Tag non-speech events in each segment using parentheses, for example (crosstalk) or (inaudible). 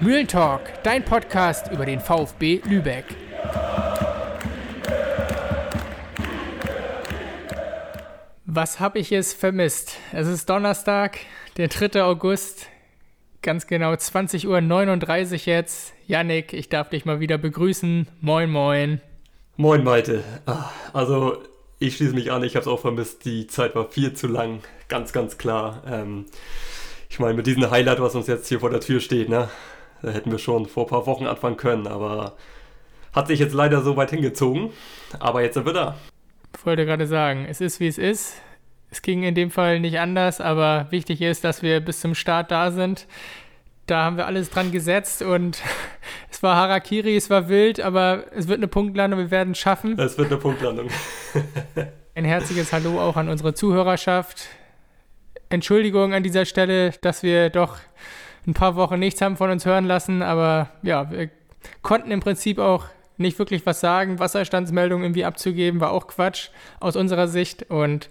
Mühlentalk, dein Podcast über den VfB Lübeck. Was habe ich es vermisst? Es ist Donnerstag, der 3. August, ganz genau 20.39 Uhr jetzt. Yannick, ich darf dich mal wieder begrüßen. Moin, moin. Moin, Malte. Ah, also, ich schließe mich an, ich habe es auch vermisst. Die Zeit war viel zu lang, ganz, ganz klar. Ähm, ich meine, mit diesem Highlight, was uns jetzt hier vor der Tür steht, ne, da hätten wir schon vor ein paar Wochen anfangen können, aber hat sich jetzt leider so weit hingezogen. Aber jetzt sind wir da. Ich wollte gerade sagen, es ist wie es ist. Es ging in dem Fall nicht anders, aber wichtig ist, dass wir bis zum Start da sind. Da haben wir alles dran gesetzt und (laughs) es war Harakiri, es war wild, aber es wird eine Punktlandung, wir werden es schaffen. Es wird eine Punktlandung. (laughs) Ein herzliches Hallo auch an unsere Zuhörerschaft. Entschuldigung an dieser Stelle, dass wir doch ein paar Wochen nichts haben von uns hören lassen, aber ja, wir konnten im Prinzip auch nicht wirklich was sagen. Wasserstandsmeldungen irgendwie abzugeben, war auch Quatsch aus unserer Sicht und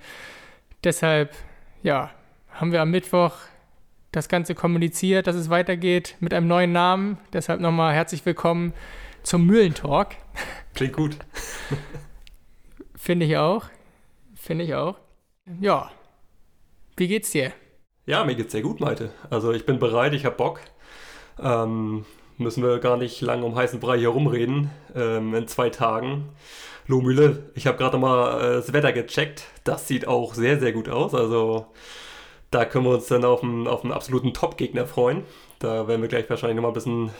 deshalb, ja, haben wir am Mittwoch das Ganze kommuniziert, dass es weitergeht mit einem neuen Namen. Deshalb nochmal herzlich willkommen zum Mühlentalk. Klingt gut. Finde ich auch. Finde ich auch. Ja, wie geht's dir? Ja, mir geht's sehr gut, Malte. Also ich bin bereit, ich habe Bock. Ähm, müssen wir gar nicht lang um heißen Brei hier rumreden. Ähm, in zwei Tagen. Lohmühle, ich habe gerade mal äh, das Wetter gecheckt. Das sieht auch sehr, sehr gut aus. Also da können wir uns dann auf einen, auf einen absoluten Top-Gegner freuen. Da werden wir gleich wahrscheinlich nochmal ein bisschen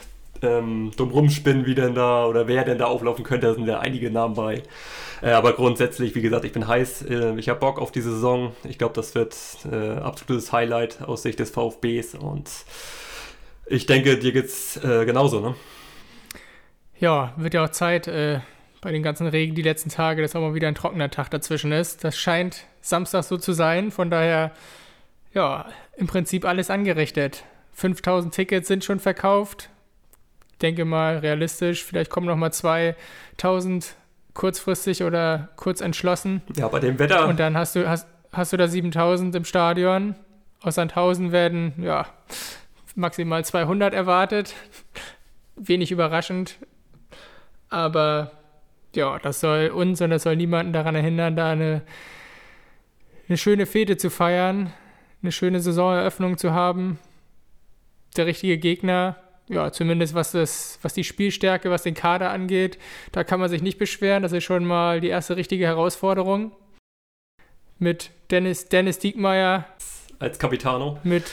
ähm, dumm rumspinnen, wie denn da oder wer denn da auflaufen könnte. Da sind ja einige Namen bei. Äh, aber grundsätzlich, wie gesagt, ich bin heiß. Äh, ich habe Bock auf diese Saison. Ich glaube, das wird äh, absolutes Highlight aus Sicht des VfBs und ich denke, dir geht's äh, genauso, ne? Ja, wird ja auch Zeit äh, bei den ganzen Regen die letzten Tage, dass auch mal wieder ein trockener Tag dazwischen ist. Das scheint Samstag so zu sein. Von daher, ja, im Prinzip alles angerichtet. 5000 Tickets sind schon verkauft denke mal realistisch, vielleicht kommen noch mal 2000 kurzfristig oder kurz entschlossen. Ja, bei dem Wetter. Und dann hast du, hast, hast du da 7000 im Stadion. Aus Sandhausen werden, ja, maximal 200 erwartet. Wenig überraschend. Aber ja, das soll uns und das soll niemanden daran erinnern, da eine, eine schöne Fete zu feiern, eine schöne Saisoneröffnung zu haben. Der richtige Gegner ja, zumindest was, das, was die Spielstärke, was den Kader angeht, da kann man sich nicht beschweren. Das ist schon mal die erste richtige Herausforderung. Mit Dennis, Dennis Diekmeyer. Als Capitano. Mit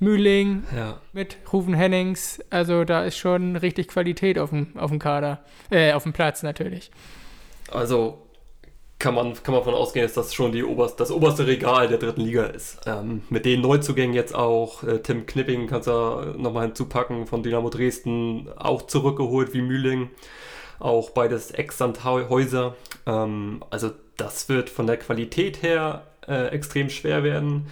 Mühling. Ja. Mit Rufen Hennings. Also da ist schon richtig Qualität auf dem, auf dem Kader. Äh, auf dem Platz natürlich. Also kann man, kann man davon ausgehen, dass das schon die oberst, das oberste Regal der dritten Liga ist. Ähm, mit den Neuzugängen jetzt auch, äh, Tim Knipping kannst du nochmal hinzupacken, von Dynamo Dresden auch zurückgeholt wie Mühling, auch beides Ex-Sandhäuser. Ähm, also das wird von der Qualität her äh, extrem schwer werden.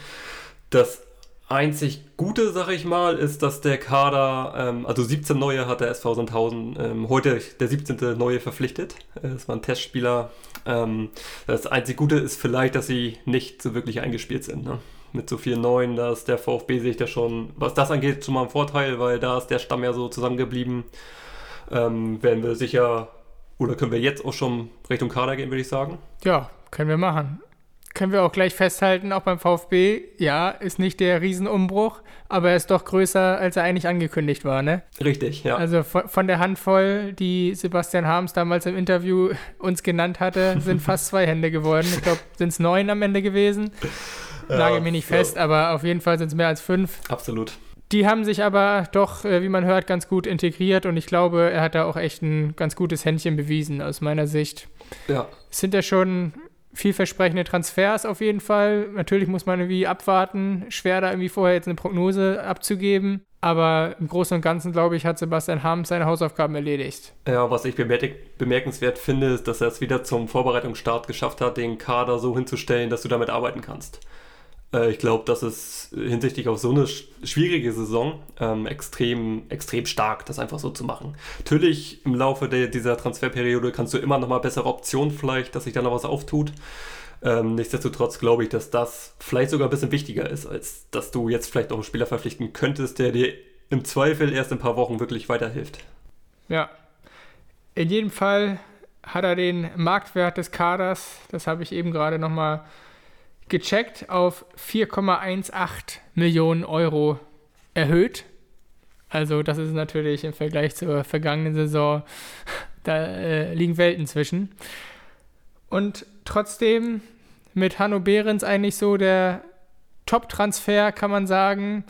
Das einzig Gute, sag ich mal, ist, dass der Kader, ähm, also 17 neue hat der SV Sandhausen ähm, heute der 17. neue verpflichtet. Äh, das waren Testspieler. Ähm, das einzig Gute ist vielleicht, dass sie nicht so wirklich eingespielt sind. Ne? Mit so vielen neuen, da ist der VfB sich da schon, was das angeht, schon mal ein Vorteil, weil da ist der Stamm ja so zusammengeblieben. Ähm, werden wir sicher, oder können wir jetzt auch schon Richtung Kader gehen, würde ich sagen? Ja, können wir machen können wir auch gleich festhalten, auch beim VfB, ja, ist nicht der Riesenumbruch, aber er ist doch größer, als er eigentlich angekündigt war, ne? Richtig, ja. Also von, von der Handvoll, die Sebastian Harms damals im Interview uns genannt hatte, sind (laughs) fast zwei Hände geworden. Ich glaube, sind es neun am Ende gewesen. Lage ja, mir nicht fest, ja. aber auf jeden Fall sind es mehr als fünf. Absolut. Die haben sich aber doch, äh, wie man hört, ganz gut integriert und ich glaube, er hat da auch echt ein ganz gutes Händchen bewiesen aus meiner Sicht. Ja. Es sind ja schon vielversprechende Transfers auf jeden Fall. Natürlich muss man irgendwie abwarten. Schwer da irgendwie vorher jetzt eine Prognose abzugeben. Aber im Großen und Ganzen, glaube ich, hat Sebastian Harms seine Hausaufgaben erledigt. Ja, was ich bemerkenswert finde, ist, dass er es wieder zum Vorbereitungsstart geschafft hat, den Kader so hinzustellen, dass du damit arbeiten kannst. Äh, ich glaube, das ist hinsichtlich auf so eine schwierige Saison ähm, extrem, extrem stark, das einfach so zu machen. Natürlich im Laufe der, dieser Transferperiode kannst du immer noch mal bessere Optionen vielleicht, dass sich da noch was auftut. Ähm, nichtsdestotrotz glaube ich, dass das vielleicht sogar ein bisschen wichtiger ist, als dass du jetzt vielleicht auch einen Spieler verpflichten könntest, der dir im Zweifel erst in ein paar Wochen wirklich weiterhilft. Ja. In jedem Fall hat er den Marktwert des Kaders, das habe ich eben gerade nochmal gecheckt, auf 4,18 Millionen Euro erhöht. Also das ist natürlich im Vergleich zur vergangenen Saison, (laughs) da äh, liegen Welten zwischen. Und trotzdem mit Hanno Behrens eigentlich so der Top-Transfer, kann man sagen.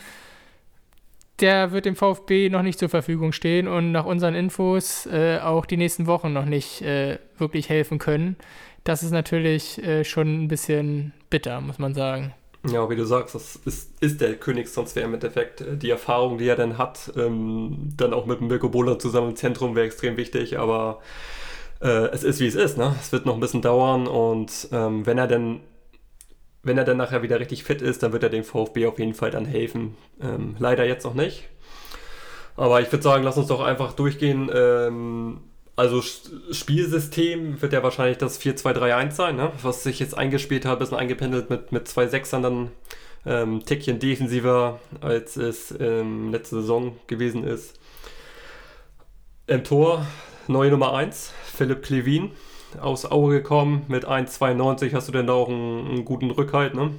Der wird dem VfB noch nicht zur Verfügung stehen und nach unseren Infos äh, auch die nächsten Wochen noch nicht äh, wirklich helfen können. Das ist natürlich äh, schon ein bisschen bitter, muss man sagen. Ja, wie du sagst, das ist, ist der Königstransfer im Endeffekt. Die Erfahrung, die er dann hat, ähm, dann auch mit Mirko Bohler zusammen im Zentrum wäre extrem wichtig, aber äh, es ist wie es ist, ne? Es wird noch ein bisschen dauern und ähm, wenn er denn wenn er dann nachher wieder richtig fit ist, dann wird er dem VfB auf jeden Fall dann helfen. Ähm, leider jetzt noch nicht. Aber ich würde sagen, lass uns doch einfach durchgehen. Also Spielsystem wird ja wahrscheinlich das 4-2-3-1 sein, ne? was sich jetzt eingespielt hat, ein bisschen eingependelt mit, mit zwei Sechsern dann ähm, Tickchen defensiver, als es ähm, letzte Saison gewesen ist. Im Tor neue Nummer 1, Philipp Klevin aus Aue gekommen. Mit 1,92 hast du denn da auch einen, einen guten Rückhalt, ne?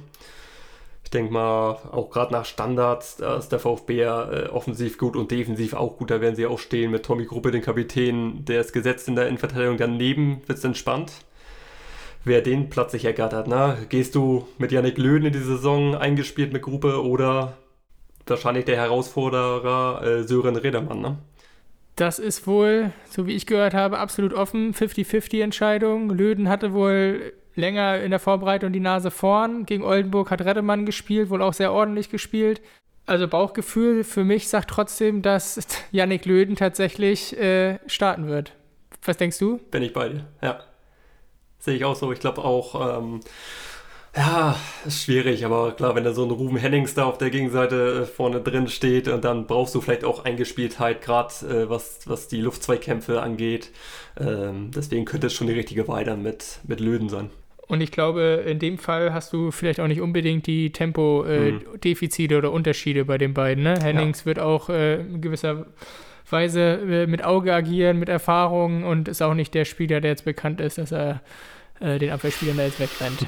Denke mal, auch gerade nach Standards, da ist der VfB ja äh, offensiv gut und defensiv auch gut. Da werden sie auch stehen mit Tommy Gruppe, den Kapitän. Der ist gesetzt in der Innenverteidigung. Daneben wird es entspannt. Wer den Platz sich ergattert, ne? Gehst du mit Yannick Löhn in die Saison eingespielt mit Gruppe oder wahrscheinlich der Herausforderer äh, Sören Redermann, ne? Das ist wohl, so wie ich gehört habe, absolut offen. 50-50-Entscheidung. Löden hatte wohl länger in der Vorbereitung die Nase vorn. Gegen Oldenburg hat Redemann gespielt, wohl auch sehr ordentlich gespielt. Also Bauchgefühl für mich sagt trotzdem, dass (laughs) Yannick Löden tatsächlich äh, starten wird. Was denkst du? Bin ich bei dir, ja. Sehe ich auch so. Ich glaube auch, ähm, ja, ist schwierig, aber klar, wenn da so ein Ruben Hennings da auf der Gegenseite äh, vorne drin steht und dann brauchst du vielleicht auch Eingespieltheit, gerade äh, was, was die Luftzweikämpfe angeht. Ähm, deswegen könnte es schon die richtige Weiter mit, mit Löden sein. Und ich glaube, in dem Fall hast du vielleicht auch nicht unbedingt die Tempo-Defizite äh, mhm. oder Unterschiede bei den beiden. Ne? Hennings ja. wird auch äh, in gewisser Weise äh, mit Auge agieren, mit Erfahrung und ist auch nicht der Spieler, der jetzt bekannt ist, dass er äh, den Abwehrspielern da jetzt wegrennt.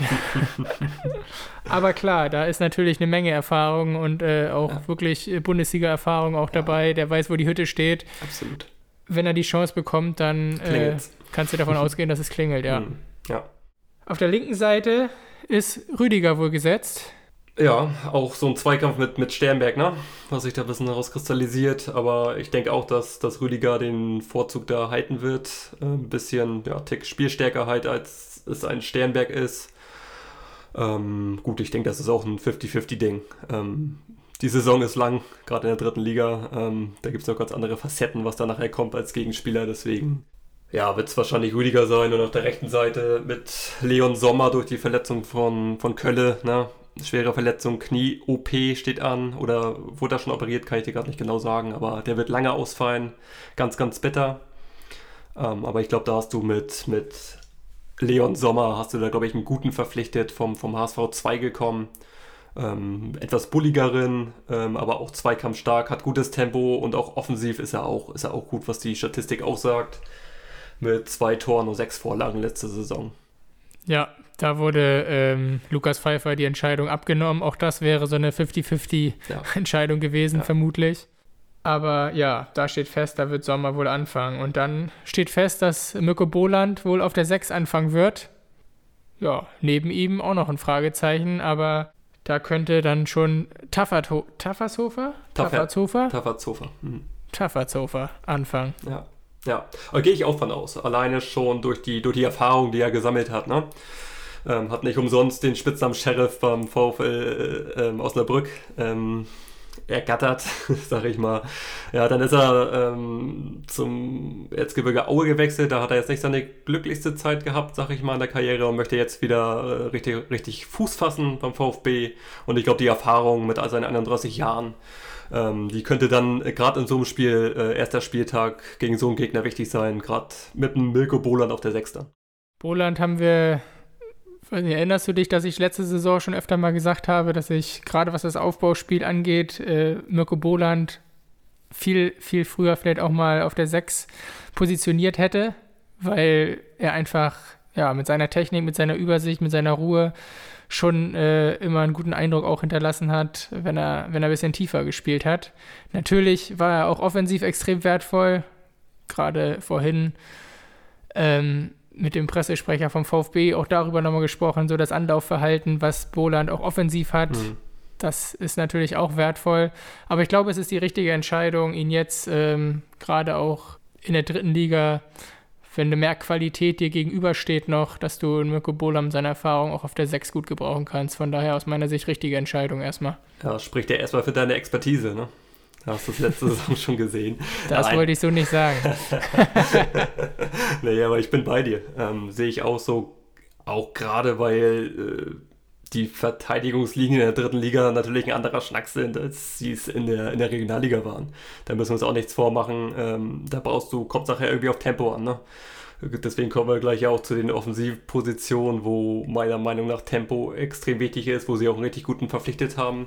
(laughs) Aber klar, da ist natürlich eine Menge Erfahrung und äh, auch ja. wirklich äh, Bundesliga-Erfahrung auch ja. dabei. Der weiß, wo die Hütte steht. Absolut. Wenn er die Chance bekommt, dann kannst du davon (laughs) ausgehen, dass es klingelt, ja. Mhm. Ja. Auf der linken Seite ist Rüdiger wohl gesetzt. Ja, auch so ein Zweikampf mit, mit Sternberg, ne? Was sich da ein bisschen herauskristallisiert. Aber ich denke auch, dass, dass Rüdiger den Vorzug da halten wird. Äh, ein bisschen, ja, Tick Spielstärker halt, als es ein Sternberg ist. Ähm, gut, ich denke, das ist auch ein 50-50-Ding. Ähm, die Saison ist lang, gerade in der dritten Liga. Ähm, da gibt es noch ganz andere Facetten, was da nachher kommt als Gegenspieler. Deswegen, ja, wird es wahrscheinlich Rüdiger sein. Und auf der rechten Seite mit Leon Sommer durch die Verletzung von, von Kölle, ne? schwere Verletzung, Knie-OP steht an oder wurde er schon operiert, kann ich dir gerade nicht genau sagen, aber der wird lange ausfallen. Ganz, ganz bitter. Ähm, aber ich glaube, da hast du mit, mit Leon Sommer, hast du da, glaube ich, einen guten verpflichtet, vom, vom HSV 2 gekommen. Ähm, etwas bulligeren, ähm, aber auch zweikampfstark, hat gutes Tempo und auch offensiv ist er auch, ist er auch gut, was die Statistik aussagt. Mit zwei Toren und sechs Vorlagen letzte Saison. Ja, da wurde ähm, Lukas Pfeiffer die Entscheidung abgenommen. Auch das wäre so eine 50-50-Entscheidung ja. (laughs) gewesen, ja. vermutlich. Aber ja, da steht fest, da wird Sommer wohl anfangen. Und dann steht fest, dass Mirko Boland wohl auf der 6 anfangen wird. Ja, neben ihm auch noch ein Fragezeichen, aber da könnte dann schon Tafferto Taffershofer? Taffershofer? Taffershofer. Mhm. Taffershofer anfangen. Ja. Ja, da gehe ich auch von aus. Alleine schon durch die, durch die Erfahrung, die er gesammelt hat. Ne? Ähm, hat nicht umsonst den Spitznamen Sheriff beim VfL äh, ähm, Osnabrück ähm, ergattert, (laughs) sag ich mal. Ja, dann ist er ähm, zum Erzgebirge Aue gewechselt. Da hat er jetzt nicht seine glücklichste Zeit gehabt, sag ich mal, in der Karriere und möchte jetzt wieder äh, richtig, richtig Fuß fassen beim VfB. Und ich glaube, die Erfahrung mit all seinen 31 Jahren ähm, die könnte dann äh, gerade in so einem Spiel, äh, erster Spieltag, gegen so einen Gegner wichtig sein, gerade mit einem Milko Boland auf der Sechster. Boland haben wir, erinnerst du dich, dass ich letzte Saison schon öfter mal gesagt habe, dass ich gerade was das Aufbauspiel angeht, äh, Mirko Boland viel, viel früher vielleicht auch mal auf der 6 positioniert hätte, weil er einfach ja, mit seiner Technik, mit seiner Übersicht, mit seiner Ruhe schon äh, immer einen guten Eindruck auch hinterlassen hat, wenn er, wenn er ein bisschen tiefer gespielt hat. Natürlich war er auch offensiv extrem wertvoll, gerade vorhin ähm, mit dem Pressesprecher vom VfB auch darüber nochmal gesprochen, so das Anlaufverhalten, was Boland auch offensiv hat. Mhm. Das ist natürlich auch wertvoll. Aber ich glaube, es ist die richtige Entscheidung, ihn jetzt ähm, gerade auch in der dritten Liga wenn mehr Qualität dir gegenübersteht noch, dass du Mirko Bolam seine Erfahrung auch auf der 6 gut gebrauchen kannst. Von daher aus meiner Sicht richtige Entscheidung erstmal. Ja, spricht ja erstmal für deine Expertise, ne? Hast du das letzte (laughs) Saison schon gesehen? Das Nein. wollte ich so nicht sagen. (laughs) nee, aber ich bin bei dir. Ähm, Sehe ich auch so, auch gerade weil äh, die Verteidigungslinien in der dritten Liga natürlich ein anderer Schnack sind, als sie es in der, in der Regionalliga waren. Da müssen wir uns auch nichts vormachen. Ähm, da brauchst du, kommt nachher irgendwie auf Tempo an. Ne? Deswegen kommen wir gleich auch zu den Offensivpositionen, wo meiner Meinung nach Tempo extrem wichtig ist, wo sie auch einen richtig guten verpflichtet haben.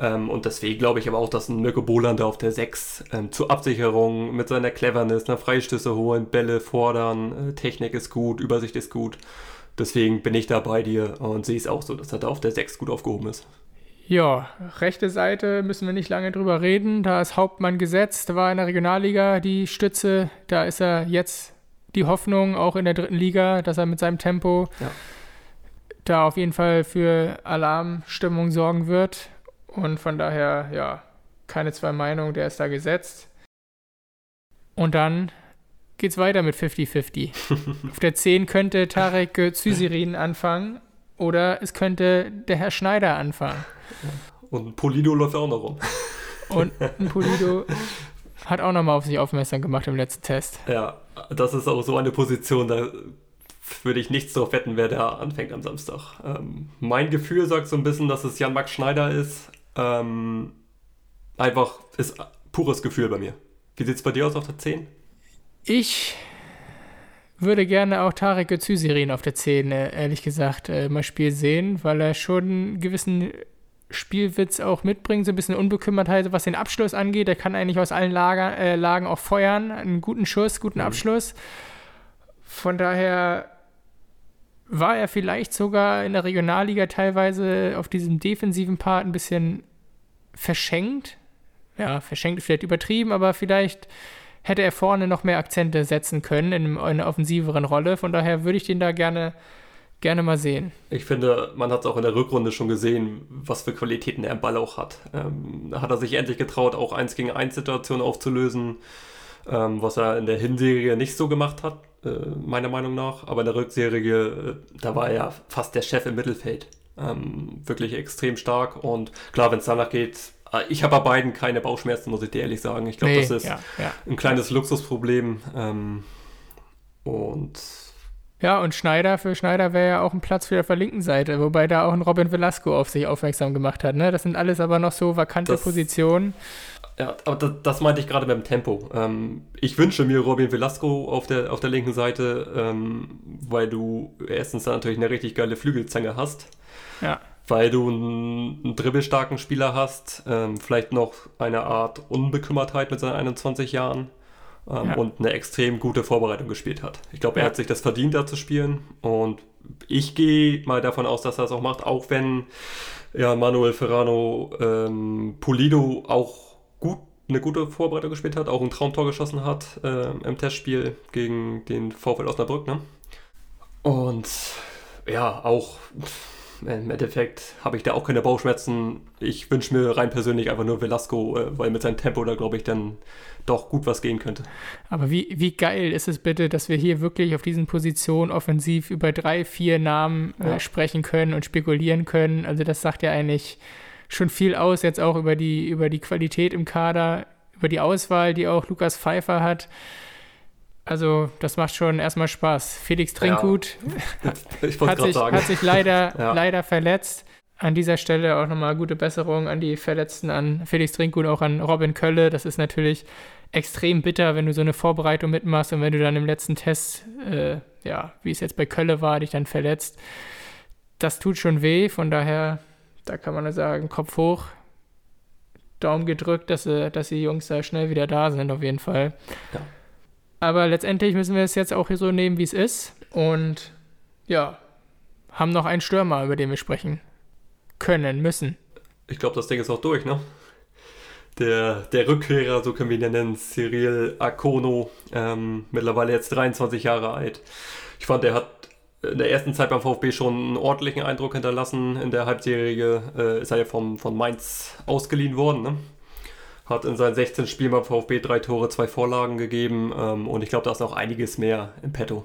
Ähm, und deswegen glaube ich aber auch, dass ein Mirko Bolander auf der 6 ähm, zur Absicherung mit seiner Cleverness, nach Freistöße holen, Bälle fordern, äh, Technik ist gut, Übersicht ist gut Deswegen bin ich da bei dir und sehe es auch so, dass er da auf der 6 gut aufgehoben ist. Ja, rechte Seite müssen wir nicht lange drüber reden. Da ist Hauptmann gesetzt, war in der Regionalliga die Stütze. Da ist er jetzt die Hoffnung, auch in der dritten Liga, dass er mit seinem Tempo ja. da auf jeden Fall für Alarmstimmung sorgen wird. Und von daher, ja, keine zwei Meinungen, der ist da gesetzt. Und dann geht's weiter mit 50-50. (laughs) Auf der 10 könnte Tarek Zysirin anfangen oder es könnte der Herr Schneider anfangen. Und Polido läuft auch noch rum. Und (laughs) ein Polido hat auch nochmal auf sich aufmerksam gemacht im letzten Test. Ja, das ist auch so eine Position, da würde ich nichts drauf wetten, wer da anfängt am Samstag. Ähm, mein Gefühl sagt so ein bisschen, dass es Jan-Max Schneider ist. Ähm, einfach ist pures Gefühl bei mir. Wie sieht es bei dir aus auf der 10? Ich würde gerne auch Tarek Özüzirin auf der 10, ehrlich gesagt, äh, mal Spiel sehen, weil er schon einen gewissen Spielwitz auch mitbringt, so ein bisschen Unbekümmertheit, was den Abschluss angeht. Er kann eigentlich aus allen Lager, äh, Lagen auch feuern, einen guten Schuss, guten mhm. Abschluss. Von daher war er vielleicht sogar in der Regionalliga teilweise auf diesem defensiven Part ein bisschen verschenkt. Ja, verschenkt vielleicht übertrieben, aber vielleicht hätte er vorne noch mehr Akzente setzen können in einer offensiveren Rolle. Von daher würde ich den da gerne, gerne mal sehen. Ich finde, man hat es auch in der Rückrunde schon gesehen, was für Qualitäten er im Ball auch hat. Ähm, da hat er sich endlich getraut, auch 1 gegen 1 Situationen aufzulösen, ähm, was er in der Hinserie nicht so gemacht hat, äh, meiner Meinung nach. Aber in der Rückserie, äh, da war er ja fast der Chef im Mittelfeld. Ähm, wirklich extrem stark und klar, wenn es danach geht, ich habe bei beiden keine Bauchschmerzen, muss ich dir ehrlich sagen. Ich glaube, nee, das ist ja, ja. ein kleines Luxusproblem. Ähm, und ja, und Schneider, für Schneider wäre ja auch ein Platz für auf der linken Seite, wobei da auch ein Robin Velasco auf sich aufmerksam gemacht hat. Ne? Das sind alles aber noch so vakante das, Positionen. Ja, aber das, das meinte ich gerade beim Tempo. Ähm, ich wünsche mir Robin Velasco auf der, auf der linken Seite, ähm, weil du erstens da natürlich eine richtig geile Flügelzange hast. Ja weil du einen, einen dribbelstarken Spieler hast, ähm, vielleicht noch eine Art Unbekümmertheit mit seinen 21 Jahren ähm, ja. und eine extrem gute Vorbereitung gespielt hat. Ich glaube, er ja. hat sich das verdient, da zu spielen und ich gehe mal davon aus, dass er das auch macht, auch wenn ja, Manuel Ferrano ähm, Pulido auch gut eine gute Vorbereitung gespielt hat, auch ein Traumtor geschossen hat äh, im Testspiel gegen den VfL Osnabrück. Ne? Und ja, auch im Endeffekt habe ich da auch keine Bauchschmerzen. Ich wünsche mir rein persönlich einfach nur Velasco, äh, weil mit seinem Tempo da, glaube ich, dann doch gut was gehen könnte. Aber wie, wie geil ist es bitte, dass wir hier wirklich auf diesen Positionen offensiv über drei, vier Namen äh, ja. sprechen können und spekulieren können. Also das sagt ja eigentlich schon viel aus, jetzt auch über die, über die Qualität im Kader, über die Auswahl, die auch Lukas Pfeiffer hat. Also, das macht schon erstmal Spaß. Felix Trinkgut ja, (laughs) hat, sich, hat, sich, leider, (laughs) ja. leider verletzt. An dieser Stelle auch nochmal gute Besserung an die Verletzten, an Felix Trinkgut, auch an Robin Kölle. Das ist natürlich extrem bitter, wenn du so eine Vorbereitung mitmachst und wenn du dann im letzten Test, äh, ja, wie es jetzt bei Kölle war, dich dann verletzt. Das tut schon weh, von daher, da kann man nur sagen, Kopf hoch. Daumen gedrückt, dass, sie, dass die Jungs da schnell wieder da sind, auf jeden Fall. Ja. Aber letztendlich müssen wir es jetzt auch hier so nehmen, wie es ist. Und ja, haben noch einen Stürmer, über den wir sprechen können, müssen. Ich glaube, das Ding ist auch durch, ne? Der, der Rückkehrer, so können wir ihn nennen, Cyril Akono, ähm, mittlerweile jetzt 23 Jahre alt. Ich fand, er hat in der ersten Zeit beim VfB schon einen ordentlichen Eindruck hinterlassen. In der Halbserie äh, ist er ja vom, von Mainz ausgeliehen worden. Ne? Hat in seinen 16 Spielen beim VfB drei Tore, zwei Vorlagen gegeben ähm, und ich glaube, da ist noch einiges mehr im Petto.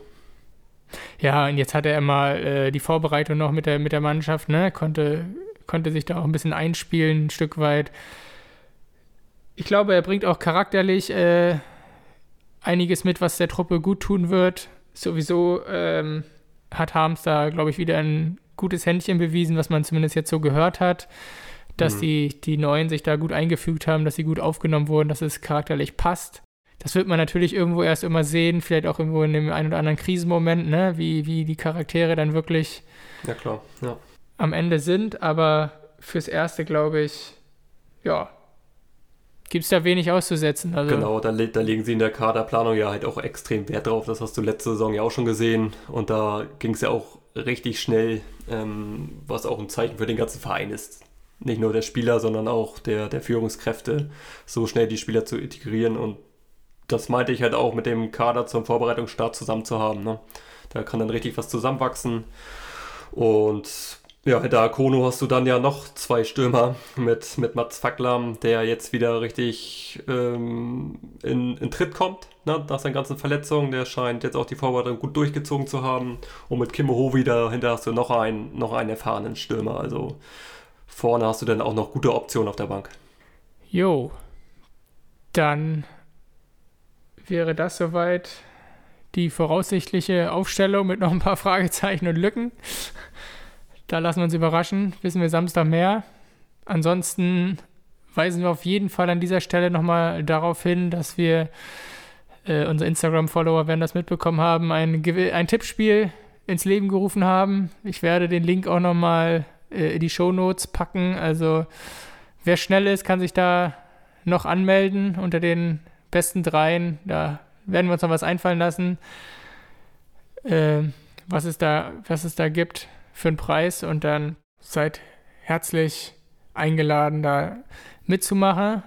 Ja, und jetzt hat er immer äh, die Vorbereitung noch mit der, mit der Mannschaft, ne? Konnte, konnte sich da auch ein bisschen einspielen, ein Stück weit. Ich glaube, er bringt auch charakterlich äh, einiges mit, was der Truppe gut tun wird. Sowieso ähm, hat Harms da, glaube ich, wieder ein gutes Händchen bewiesen, was man zumindest jetzt so gehört hat, dass mhm. die, die Neuen sich da gut eingefügt haben, dass sie gut aufgenommen wurden, dass es charakterlich passt. Das wird man natürlich irgendwo erst immer sehen, vielleicht auch irgendwo in dem einen oder anderen Krisenmoment, ne? wie, wie die Charaktere dann wirklich ja, klar. Ja. am Ende sind. Aber fürs Erste, glaube ich, ja, gibt es da wenig auszusetzen. Also genau, da, da, legen sie in der Kaderplanung ja halt auch extrem Wert drauf. Das hast du letzte Saison ja auch schon gesehen. Und da ging es ja auch richtig schnell, ähm, was auch ein Zeichen für den ganzen Verein ist. Nicht nur der Spieler, sondern auch der, der Führungskräfte, so schnell die Spieler zu integrieren. Und das meinte ich halt auch mit dem Kader zum Vorbereitungsstart zusammen zu haben. Ne? Da kann dann richtig was zusammenwachsen. Und ja, hinter Kono hast du dann ja noch zwei Stürmer mit, mit Mats Facklam, der jetzt wieder richtig ähm, in, in Tritt kommt, ne, nach seinen ganzen Verletzungen. Der scheint jetzt auch die Vorbereitung gut durchgezogen zu haben. Und mit Kim Ho wieder dahinter hast du noch einen, noch einen erfahrenen Stürmer. Also vorne hast du dann auch noch gute Optionen auf der Bank. Jo, dann wäre das soweit die voraussichtliche Aufstellung mit noch ein paar Fragezeichen und Lücken. Da lassen wir uns überraschen. Wissen wir Samstag mehr. Ansonsten weisen wir auf jeden Fall an dieser Stelle nochmal darauf hin, dass wir, äh, unsere Instagram-Follower werden das mitbekommen haben, ein, ein Tippspiel ins Leben gerufen haben. Ich werde den Link auch nochmal äh, in die Show Notes packen. Also wer schnell ist, kann sich da noch anmelden unter den besten dreien. Da werden wir uns noch was einfallen lassen, äh, was, es da, was es da gibt für einen Preis und dann seid herzlich eingeladen, da mitzumachen.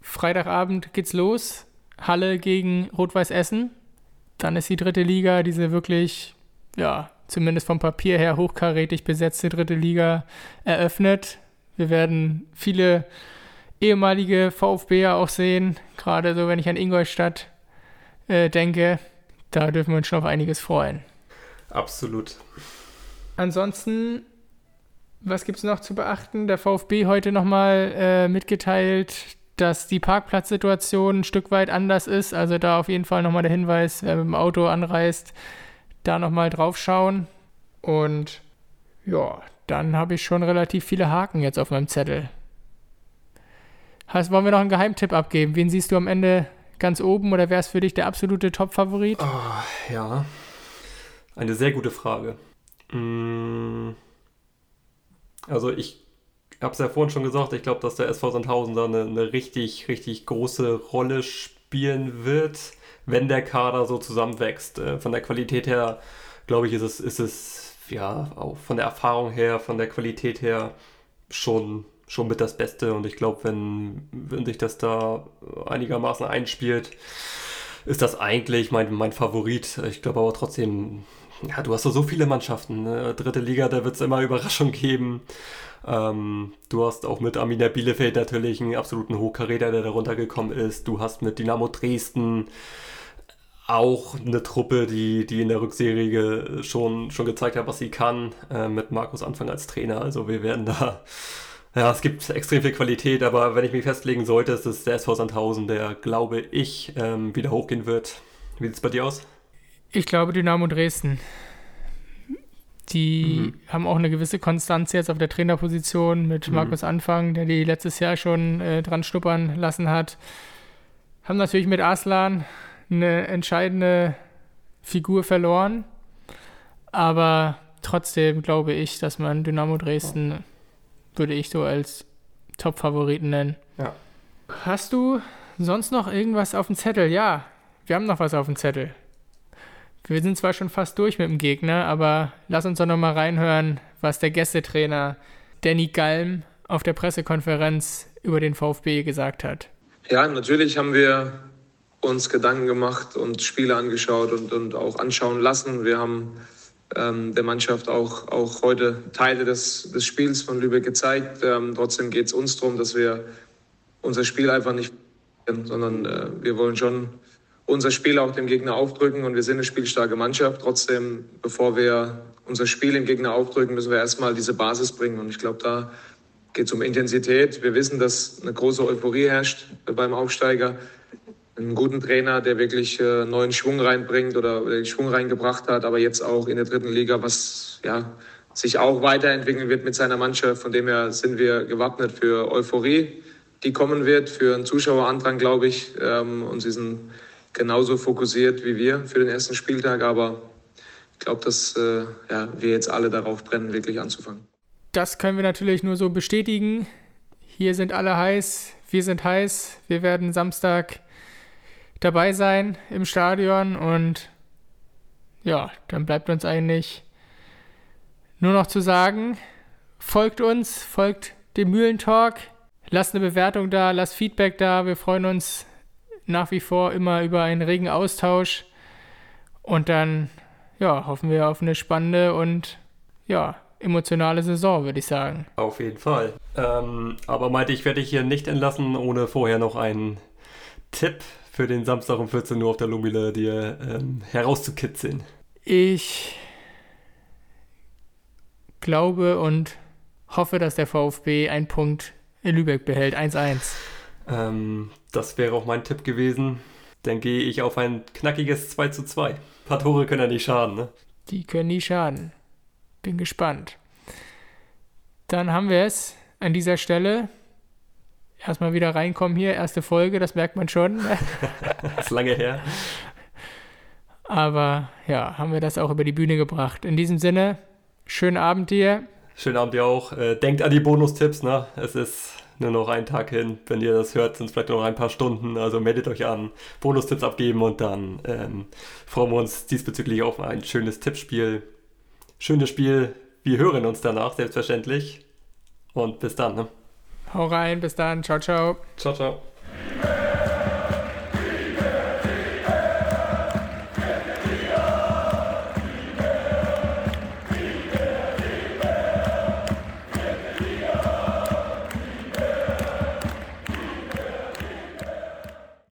Freitagabend geht's los. Halle gegen Rot-Weiß Essen. Dann ist die dritte Liga, diese wirklich, ja, zumindest vom Papier her hochkarätig besetzte dritte Liga eröffnet. Wir werden viele ehemalige VfBer auch sehen, gerade so, wenn ich an Ingolstadt äh, denke. Da dürfen wir uns schon auf einiges freuen. Absolut. Ansonsten, was gibt es noch zu beachten? Der VfB heute nochmal äh, mitgeteilt, dass die Parkplatzsituation ein Stück weit anders ist. Also da auf jeden Fall nochmal der Hinweis, wer mit dem Auto anreist, da nochmal drauf schauen. Und ja, dann habe ich schon relativ viele Haken jetzt auf meinem Zettel. Heißt, wollen wir noch einen Geheimtipp abgeben? Wen siehst du am Ende ganz oben oder wer ist für dich der absolute Top-Favorit? Oh, ja, eine sehr gute Frage. Mm. Also ich habe es ja vorhin schon gesagt, ich glaube, dass der SV Sandhausen da eine, eine, richtig, richtig große Rolle spielen wird, wenn der Kader so zusammenwächst. Äh, von der Qualität her, glaube ich, ist es, ist es ja auch von der Erfahrung her, von der Qualität her schon, schon mit das Beste. Und ich glaube, wenn, wenn sich das da einigermaßen einspielt, ist das eigentlich mein, mein Favorit. Ich glaube aber trotzdem, ja, du hast so, so viele Mannschaften. Ne? Dritte Liga, da wird es immer Überraschung geben. Ähm, du hast auch mit Arminia Bielefeld natürlich einen absoluten Hochkaräter, der da runtergekommen ist. Du hast mit Dynamo Dresden auch eine Truppe, die, die in der Rückserie schon, schon gezeigt hat, was sie kann, äh, mit Markus Anfang als Trainer. Also wir werden da, ja, es gibt extrem viel Qualität, aber wenn ich mich festlegen sollte, ist es der SV Sandhausen, der, glaube ich, ähm, wieder hochgehen wird. Wie sieht es bei dir aus? Ich glaube Dynamo Dresden. Die mhm. haben auch eine gewisse Konstanz jetzt auf der Trainerposition mit mhm. Markus Anfang, der die letztes Jahr schon äh, dran schnuppern lassen hat. Haben natürlich mit Aslan eine entscheidende Figur verloren. Aber trotzdem glaube ich, dass man Dynamo Dresden, würde ich so als Top-Favoriten nennen. Ja. Hast du sonst noch irgendwas auf dem Zettel? Ja, wir haben noch was auf dem Zettel. Wir sind zwar schon fast durch mit dem Gegner, aber lass uns doch noch mal reinhören, was der Gästetrainer Danny Galm auf der Pressekonferenz über den VfB gesagt hat. Ja, natürlich haben wir uns Gedanken gemacht und Spiele angeschaut und, und auch anschauen lassen. Wir haben ähm, der Mannschaft auch, auch heute Teile des, des Spiels von Lübeck gezeigt. Ähm, trotzdem geht es uns darum, dass wir unser Spiel einfach nicht, sondern äh, wir wollen schon unser Spiel auch dem Gegner aufdrücken und wir sind eine spielstarke Mannschaft. Trotzdem, bevor wir unser Spiel dem Gegner aufdrücken, müssen wir erstmal diese Basis bringen und ich glaube, da geht es um Intensität. Wir wissen, dass eine große Euphorie herrscht beim Aufsteiger. Einen guten Trainer, der wirklich äh, neuen Schwung reinbringt oder, oder Schwung reingebracht hat, aber jetzt auch in der dritten Liga, was ja, sich auch weiterentwickeln wird mit seiner Mannschaft. Von dem her sind wir gewappnet für Euphorie, die kommen wird, für einen Zuschauerandrang, glaube ich. Ähm, und sie sind genauso fokussiert wie wir für den ersten Spieltag. Aber ich glaube, dass äh, ja, wir jetzt alle darauf brennen, wirklich anzufangen. Das können wir natürlich nur so bestätigen. Hier sind alle heiß, wir sind heiß. Wir werden Samstag dabei sein im Stadion und ja, dann bleibt uns eigentlich nur noch zu sagen, folgt uns, folgt dem Mühlentalk, lasst eine Bewertung da, lasst Feedback da. Wir freuen uns nach wie vor immer über einen regen Austausch und dann ja, hoffen wir auf eine spannende und ja, emotionale Saison, würde ich sagen. Auf jeden Fall. Ähm, aber meinte ich, werde ich hier nicht entlassen, ohne vorher noch einen Tipp für den Samstag um 14 Uhr auf der Lumile dir ähm, herauszukitzeln. Ich glaube und hoffe, dass der VfB einen Punkt in Lübeck behält. 1-1. Ähm, das wäre auch mein Tipp gewesen. Dann gehe ich auf ein knackiges 2 zu 2. Ein paar Tore können ja nicht schaden, ne? Die können nie schaden. Bin gespannt. Dann haben wir es an dieser Stelle. Erstmal wieder reinkommen hier, erste Folge, das merkt man schon. (laughs) das ist lange her. Aber ja, haben wir das auch über die Bühne gebracht. In diesem Sinne, schönen Abend dir. Schönen Abend dir auch. Äh, denkt an die Bonustipps, ne? Es ist nur noch ein Tag hin. Wenn ihr das hört, sind es vielleicht noch ein paar Stunden. Also meldet euch an, Bonustipps abgeben und dann ähm, freuen wir uns diesbezüglich auf ein schönes Tippspiel. Schönes Spiel. Wir hören uns danach, selbstverständlich. Und bis dann. Ne? Hau rein, bis dann. Ciao, ciao. Ciao, ciao.